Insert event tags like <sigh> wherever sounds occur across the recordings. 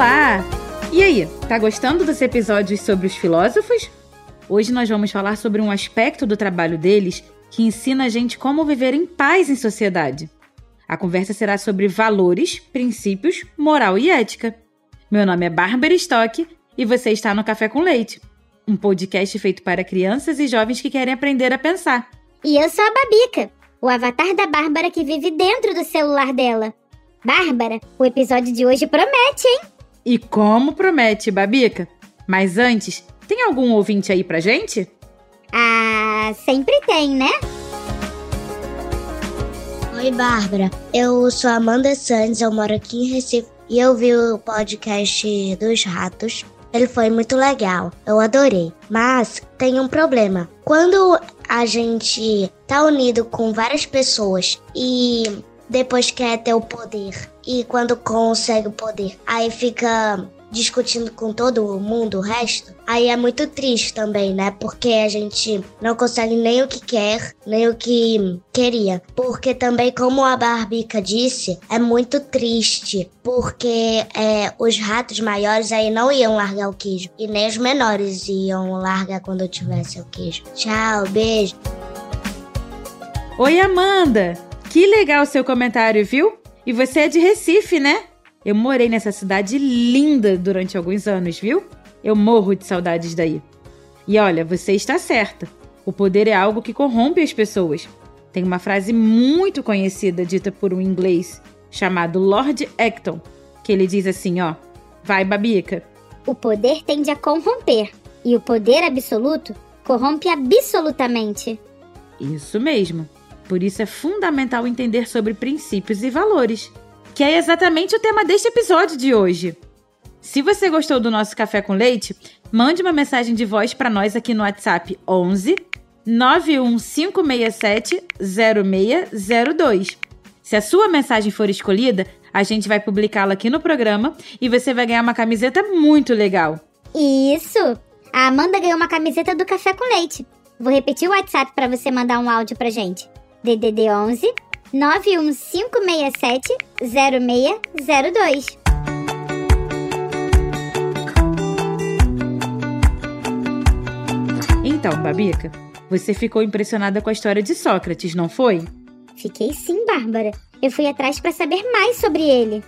Olá! E aí, tá gostando dos episódios sobre os filósofos? Hoje nós vamos falar sobre um aspecto do trabalho deles que ensina a gente como viver em paz em sociedade. A conversa será sobre valores, princípios, moral e ética. Meu nome é Bárbara Stock e você está no Café com Leite, um podcast feito para crianças e jovens que querem aprender a pensar. E eu sou a Babica, o avatar da Bárbara que vive dentro do celular dela. Bárbara, o episódio de hoje promete, hein? E como promete, Babica? Mas antes, tem algum ouvinte aí pra gente? Ah, sempre tem, né? Oi, Bárbara. Eu sou Amanda Santos, eu moro aqui em Recife e eu vi o podcast dos ratos. Ele foi muito legal, eu adorei. Mas tem um problema. Quando a gente tá unido com várias pessoas e depois quer ter o poder. E quando consegue o poder, aí fica discutindo com todo mundo o resto, aí é muito triste também, né? Porque a gente não consegue nem o que quer, nem o que queria. Porque também, como a Barbica disse, é muito triste. Porque é, os ratos maiores aí não iam largar o queijo. E nem os menores iam largar quando eu tivesse o queijo. Tchau, beijo. Oi, Amanda! Que legal o seu comentário, viu? E você é de Recife, né? Eu morei nessa cidade linda durante alguns anos, viu? Eu morro de saudades daí. E olha, você está certa. O poder é algo que corrompe as pessoas. Tem uma frase muito conhecida dita por um inglês chamado Lord Acton, que ele diz assim, ó: "Vai, babica. O poder tende a corromper, e o poder absoluto corrompe absolutamente." Isso mesmo. Por isso é fundamental entender sobre princípios e valores, que é exatamente o tema deste episódio de hoje. Se você gostou do nosso café com leite, mande uma mensagem de voz para nós aqui no WhatsApp 11 91567 0602. Se a sua mensagem for escolhida, a gente vai publicá-la aqui no programa e você vai ganhar uma camiseta muito legal. Isso! A Amanda ganhou uma camiseta do Café com Leite. Vou repetir o WhatsApp para você mandar um áudio pra gente. DDD 11 91567 0602. Então, Babica, você ficou impressionada com a história de Sócrates, não foi? Fiquei sim, Bárbara. Eu fui atrás para saber mais sobre ele.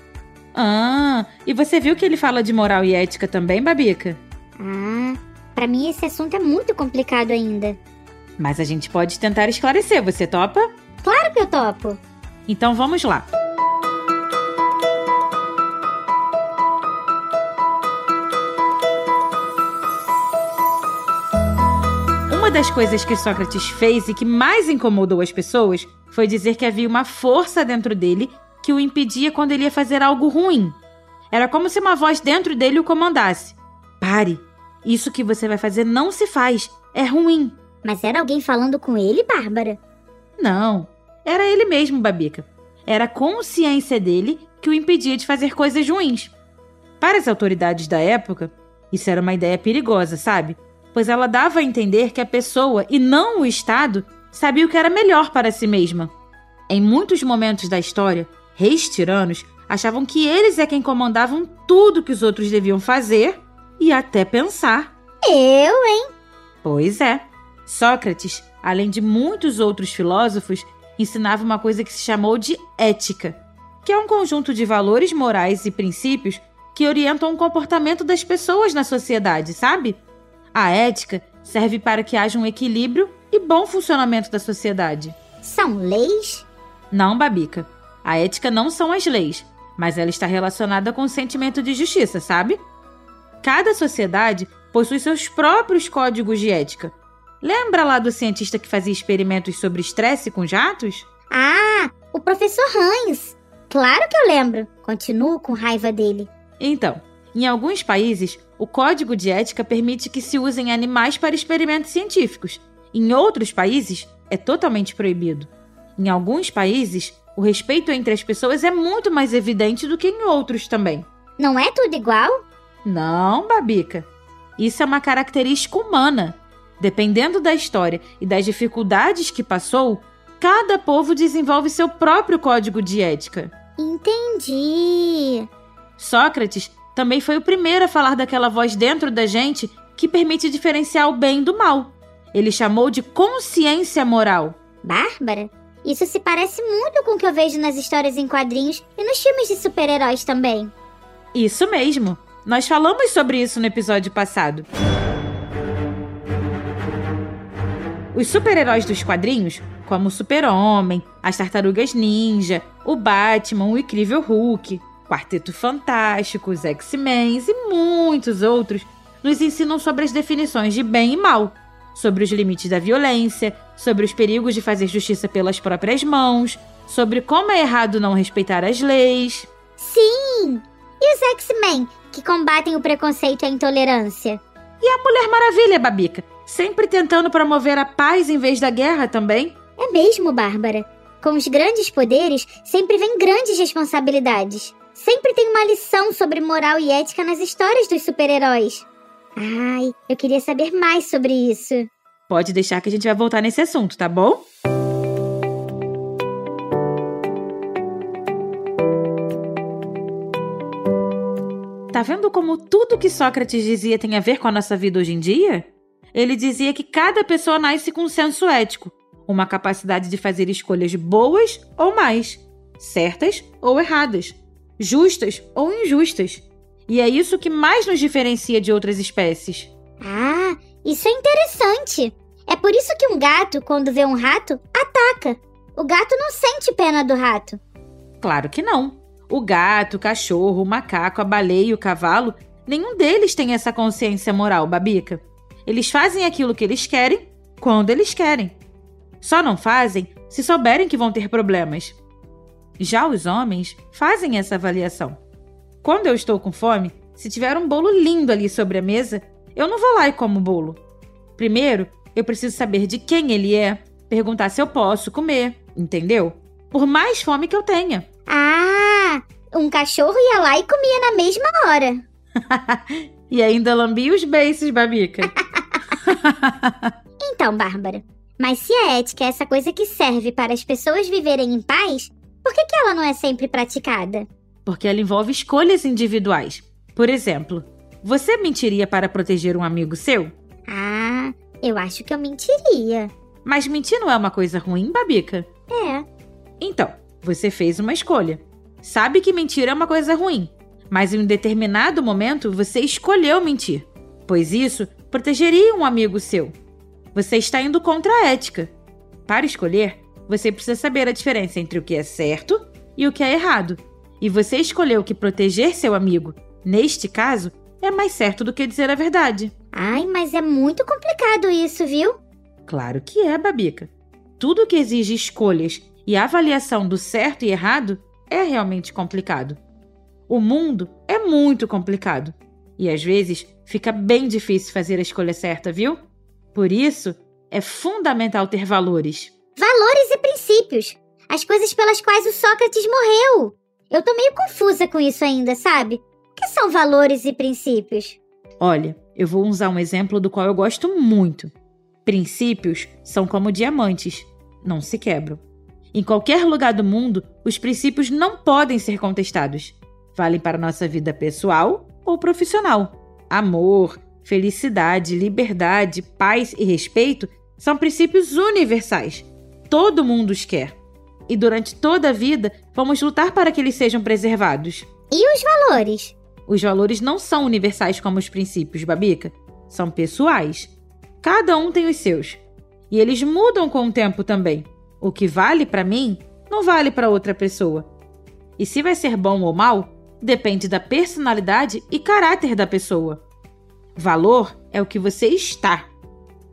Ah, e você viu que ele fala de moral e ética também, Babica? Ah, para mim esse assunto é muito complicado ainda. Mas a gente pode tentar esclarecer, você topa? Claro que eu topo. Então vamos lá. Uma das coisas que Sócrates fez e que mais incomodou as pessoas foi dizer que havia uma força dentro dele que o impedia quando ele ia fazer algo ruim. Era como se uma voz dentro dele o comandasse: Pare! Isso que você vai fazer não se faz. É ruim. Mas era alguém falando com ele, Bárbara? Não, era ele mesmo, Babica. Era a consciência dele que o impedia de fazer coisas ruins. Para as autoridades da época, isso era uma ideia perigosa, sabe? Pois ela dava a entender que a pessoa, e não o Estado, sabia o que era melhor para si mesma. Em muitos momentos da história, reis tiranos achavam que eles é quem comandavam tudo que os outros deviam fazer e até pensar. Eu, hein? Pois é. Sócrates, além de muitos outros filósofos, ensinava uma coisa que se chamou de ética, que é um conjunto de valores morais e princípios que orientam o comportamento das pessoas na sociedade, sabe? A ética serve para que haja um equilíbrio e bom funcionamento da sociedade. São leis? Não, Babica. A ética não são as leis, mas ela está relacionada com o sentimento de justiça, sabe? Cada sociedade possui seus próprios códigos de ética, Lembra lá do cientista que fazia experimentos sobre estresse com jatos? Ah, o professor Hans. Claro que eu lembro. Continuo com raiva dele. Então, em alguns países, o código de ética permite que se usem animais para experimentos científicos. Em outros países, é totalmente proibido. Em alguns países, o respeito entre as pessoas é muito mais evidente do que em outros também. Não é tudo igual? Não, Babica. Isso é uma característica humana. Dependendo da história e das dificuldades que passou, cada povo desenvolve seu próprio código de ética. Entendi. Sócrates também foi o primeiro a falar daquela voz dentro da gente que permite diferenciar o bem do mal. Ele chamou de consciência moral. Bárbara, isso se parece muito com o que eu vejo nas histórias em quadrinhos e nos filmes de super-heróis também. Isso mesmo. Nós falamos sobre isso no episódio passado. Os super-heróis dos quadrinhos, como o Super-Homem, as Tartarugas Ninja, o Batman, o Incrível Hulk, Quarteto Fantástico, os X-Men e muitos outros, nos ensinam sobre as definições de bem e mal, sobre os limites da violência, sobre os perigos de fazer justiça pelas próprias mãos, sobre como é errado não respeitar as leis. Sim! E os X-Men, que combatem o preconceito e a intolerância? E a Mulher Maravilha, Babica, sempre tentando promover a paz em vez da guerra também? É mesmo, Bárbara. Com os grandes poderes, sempre vem grandes responsabilidades. Sempre tem uma lição sobre moral e ética nas histórias dos super-heróis. Ai, eu queria saber mais sobre isso. Pode deixar que a gente vai voltar nesse assunto, tá bom? Tá vendo como tudo que Sócrates dizia tem a ver com a nossa vida hoje em dia? Ele dizia que cada pessoa nasce com um senso ético, uma capacidade de fazer escolhas boas ou mais, certas ou erradas, justas ou injustas. E é isso que mais nos diferencia de outras espécies. Ah, isso é interessante. É por isso que um gato, quando vê um rato, ataca. O gato não sente pena do rato. Claro que não. O gato, o cachorro, o macaco, a baleia e o cavalo, nenhum deles tem essa consciência moral, Babica. Eles fazem aquilo que eles querem, quando eles querem. Só não fazem se souberem que vão ter problemas. Já os homens fazem essa avaliação. Quando eu estou com fome, se tiver um bolo lindo ali sobre a mesa, eu não vou lá e como o bolo. Primeiro, eu preciso saber de quem ele é, perguntar se eu posso comer, entendeu? Por mais fome que eu tenha. Ah, um cachorro ia lá e comia na mesma hora. <laughs> e ainda lambia os beiços, Babica. <laughs> <laughs> então, Bárbara, mas se a ética é essa coisa que serve para as pessoas viverem em paz, por que, que ela não é sempre praticada? Porque ela envolve escolhas individuais. Por exemplo, você mentiria para proteger um amigo seu? Ah, eu acho que eu mentiria. Mas mentir não é uma coisa ruim, Babica? É. Então, você fez uma escolha. Sabe que mentir é uma coisa ruim, mas em um determinado momento você escolheu mentir, pois isso protegeria um amigo seu. Você está indo contra a ética. Para escolher, você precisa saber a diferença entre o que é certo e o que é errado. E você escolheu que proteger seu amigo, neste caso, é mais certo do que dizer a verdade. Ai, mas é muito complicado isso, viu? Claro que é, Babica. Tudo que exige escolhas e avaliação do certo e errado é realmente complicado. O mundo é muito complicado e às vezes fica bem difícil fazer a escolha certa, viu? Por isso, é fundamental ter valores. Valores e princípios. As coisas pelas quais o Sócrates morreu. Eu tô meio confusa com isso ainda, sabe? O que são valores e princípios? Olha, eu vou usar um exemplo do qual eu gosto muito. Princípios são como diamantes, não se quebram. Em qualquer lugar do mundo, os princípios não podem ser contestados. Valem para nossa vida pessoal ou profissional. Amor, felicidade, liberdade, paz e respeito são princípios universais. Todo mundo os quer. E durante toda a vida, vamos lutar para que eles sejam preservados. E os valores? Os valores não são universais como os princípios, Babica. São pessoais. Cada um tem os seus. E eles mudam com o tempo também. O que vale para mim não vale para outra pessoa. E se vai ser bom ou mal, depende da personalidade e caráter da pessoa. Valor é o que você está.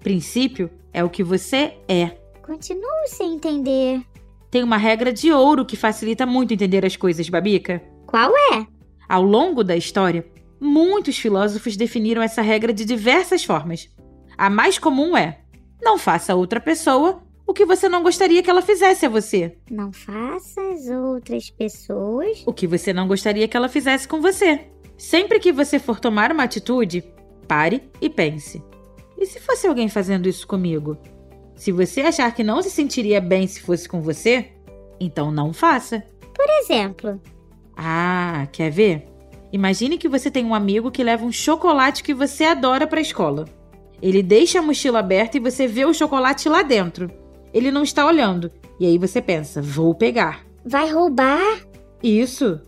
Princípio é o que você é. Continuo sem entender. Tem uma regra de ouro que facilita muito entender as coisas, Babica. Qual é? Ao longo da história, muitos filósofos definiram essa regra de diversas formas. A mais comum é: não faça a outra pessoa o que você não gostaria que ela fizesse a você. Não faça as outras pessoas o que você não gostaria que ela fizesse com você. Sempre que você for tomar uma atitude, pare e pense: e se fosse alguém fazendo isso comigo? Se você achar que não se sentiria bem se fosse com você, então não faça. Por exemplo. Ah, quer ver? Imagine que você tem um amigo que leva um chocolate que você adora para a escola. Ele deixa a mochila aberta e você vê o chocolate lá dentro. Ele não está olhando. E aí você pensa: vou pegar. Vai roubar? Isso.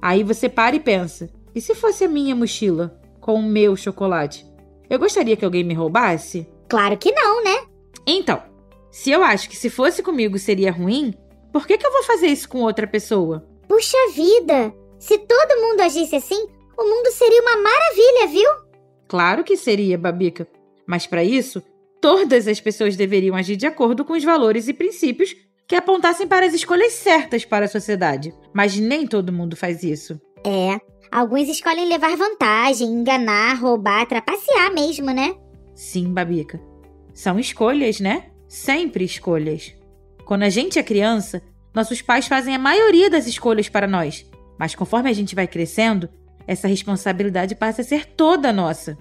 Aí você para e pensa: e se fosse a minha mochila com o meu chocolate? Eu gostaria que alguém me roubasse? Claro que não, né? Então, se eu acho que se fosse comigo seria ruim, por que, que eu vou fazer isso com outra pessoa? Puxa vida! Se todo mundo agisse assim, o mundo seria uma maravilha, viu? Claro que seria, Babica. Mas para isso, todas as pessoas deveriam agir de acordo com os valores e princípios que apontassem para as escolhas certas para a sociedade. Mas nem todo mundo faz isso. É, alguns escolhem levar vantagem, enganar, roubar, trapacear mesmo, né? Sim, Babica. São escolhas, né? Sempre escolhas. Quando a gente é criança, nossos pais fazem a maioria das escolhas para nós. Mas conforme a gente vai crescendo, essa responsabilidade passa a ser toda nossa.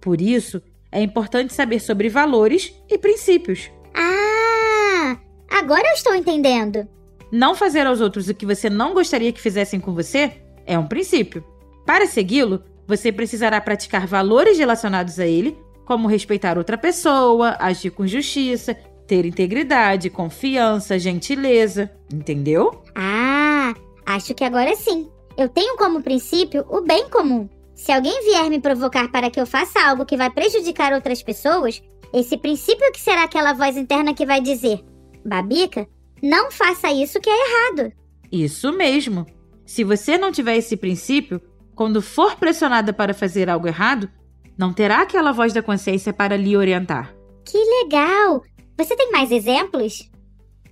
Por isso, é importante saber sobre valores e princípios. Ah! Agora eu estou entendendo. Não fazer aos outros o que você não gostaria que fizessem com você é um princípio. Para segui-lo, você precisará praticar valores relacionados a ele, como respeitar outra pessoa, agir com justiça, ter integridade, confiança, gentileza. Entendeu? Ah, acho que agora sim. Eu tenho como princípio o bem comum. Se alguém vier me provocar para que eu faça algo que vai prejudicar outras pessoas, esse princípio que será aquela voz interna que vai dizer: Babica, não faça isso que é errado. Isso mesmo. Se você não tiver esse princípio, quando for pressionada para fazer algo errado, não terá aquela voz da consciência para lhe orientar. Que legal! Você tem mais exemplos?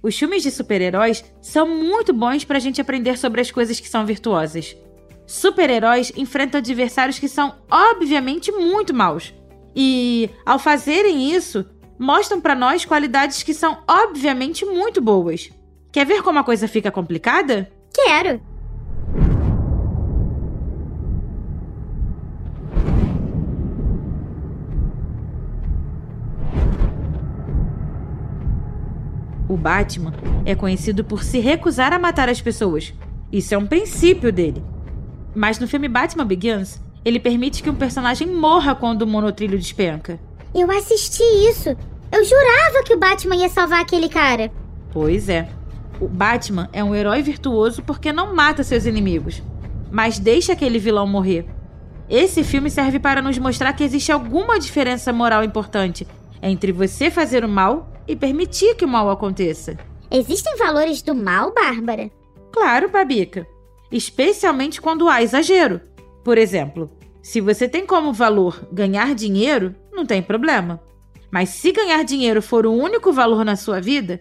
Os filmes de super-heróis são muito bons para a gente aprender sobre as coisas que são virtuosas. Super-heróis enfrentam adversários que são obviamente muito maus. E, ao fazerem isso, mostram para nós qualidades que são obviamente muito boas. Quer ver como a coisa fica complicada? Quero! O Batman é conhecido por se recusar a matar as pessoas. Isso é um princípio dele. Mas no filme Batman Begins, ele permite que um personagem morra quando o monotrilho despenca. Eu assisti isso. Eu jurava que o Batman ia salvar aquele cara. Pois é. O Batman é um herói virtuoso porque não mata seus inimigos, mas deixa aquele vilão morrer. Esse filme serve para nos mostrar que existe alguma diferença moral importante entre você fazer o mal e permitir que o mal aconteça. Existem valores do mal, Bárbara? Claro, Babica especialmente quando há exagero. Por exemplo, se você tem como valor ganhar dinheiro, não tem problema. Mas se ganhar dinheiro for o único valor na sua vida,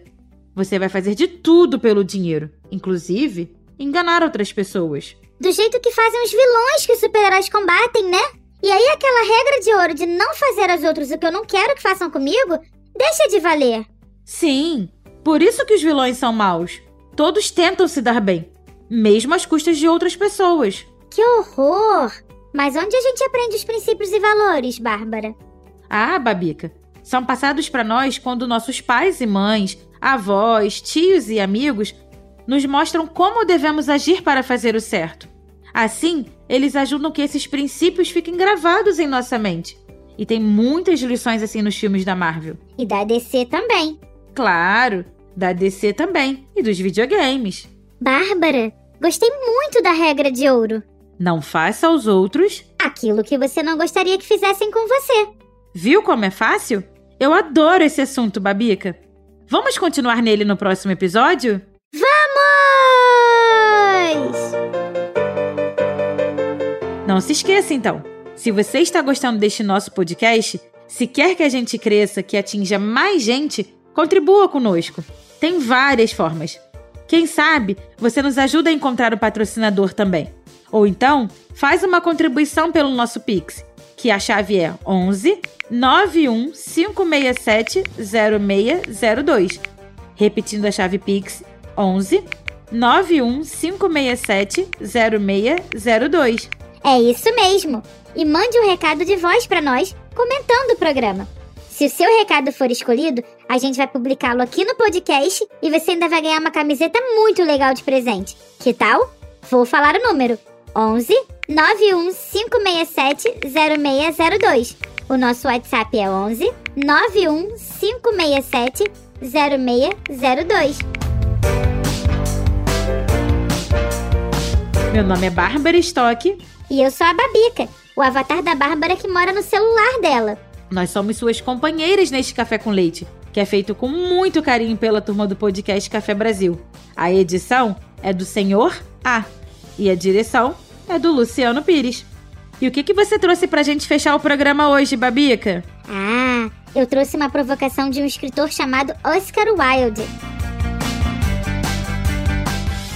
você vai fazer de tudo pelo dinheiro, inclusive enganar outras pessoas. Do jeito que fazem os vilões que os super-heróis combatem, né? E aí aquela regra de ouro de não fazer aos outros o que eu não quero que façam comigo, deixa de valer. Sim, por isso que os vilões são maus. Todos tentam se dar bem, mesmo às custas de outras pessoas. Que horror! Mas onde a gente aprende os princípios e valores, Bárbara? Ah, Babica, são passados para nós quando nossos pais e mães, avós, tios e amigos nos mostram como devemos agir para fazer o certo. Assim, eles ajudam que esses princípios fiquem gravados em nossa mente. E tem muitas lições assim nos filmes da Marvel. E da DC também. Claro, da DC também. E dos videogames. Bárbara, Gostei muito da regra de ouro. Não faça aos outros aquilo que você não gostaria que fizessem com você. Viu como é fácil? Eu adoro esse assunto, Babica. Vamos continuar nele no próximo episódio? Vamos! Não se esqueça então. Se você está gostando deste nosso podcast, se quer que a gente cresça, que atinja mais gente, contribua conosco. Tem várias formas. Quem sabe você nos ajuda a encontrar o patrocinador também. Ou então, faz uma contribuição pelo nosso Pix, que a chave é 11 91 567 0602. Repetindo a chave Pix 11 91 567 0602. É isso mesmo. E mande um recado de voz para nós comentando o programa. Se o seu recado for escolhido, a gente vai publicá-lo aqui no podcast e você ainda vai ganhar uma camiseta muito legal de presente. Que tal? Vou falar o número: 11 915670602. O nosso WhatsApp é 11 91567 0602. Meu nome é Bárbara Stock. E eu sou a Babica, o avatar da Bárbara que mora no celular dela. Nós somos suas companheiras neste Café com Leite, que é feito com muito carinho pela turma do podcast Café Brasil. A edição é do Senhor A e a direção é do Luciano Pires. E o que, que você trouxe pra gente fechar o programa hoje, Babica? Ah, eu trouxe uma provocação de um escritor chamado Oscar Wilde.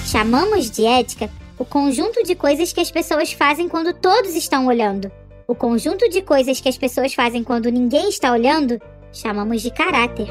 Chamamos de ética o conjunto de coisas que as pessoas fazem quando todos estão olhando. O conjunto de coisas que as pessoas fazem quando ninguém está olhando, chamamos de caráter.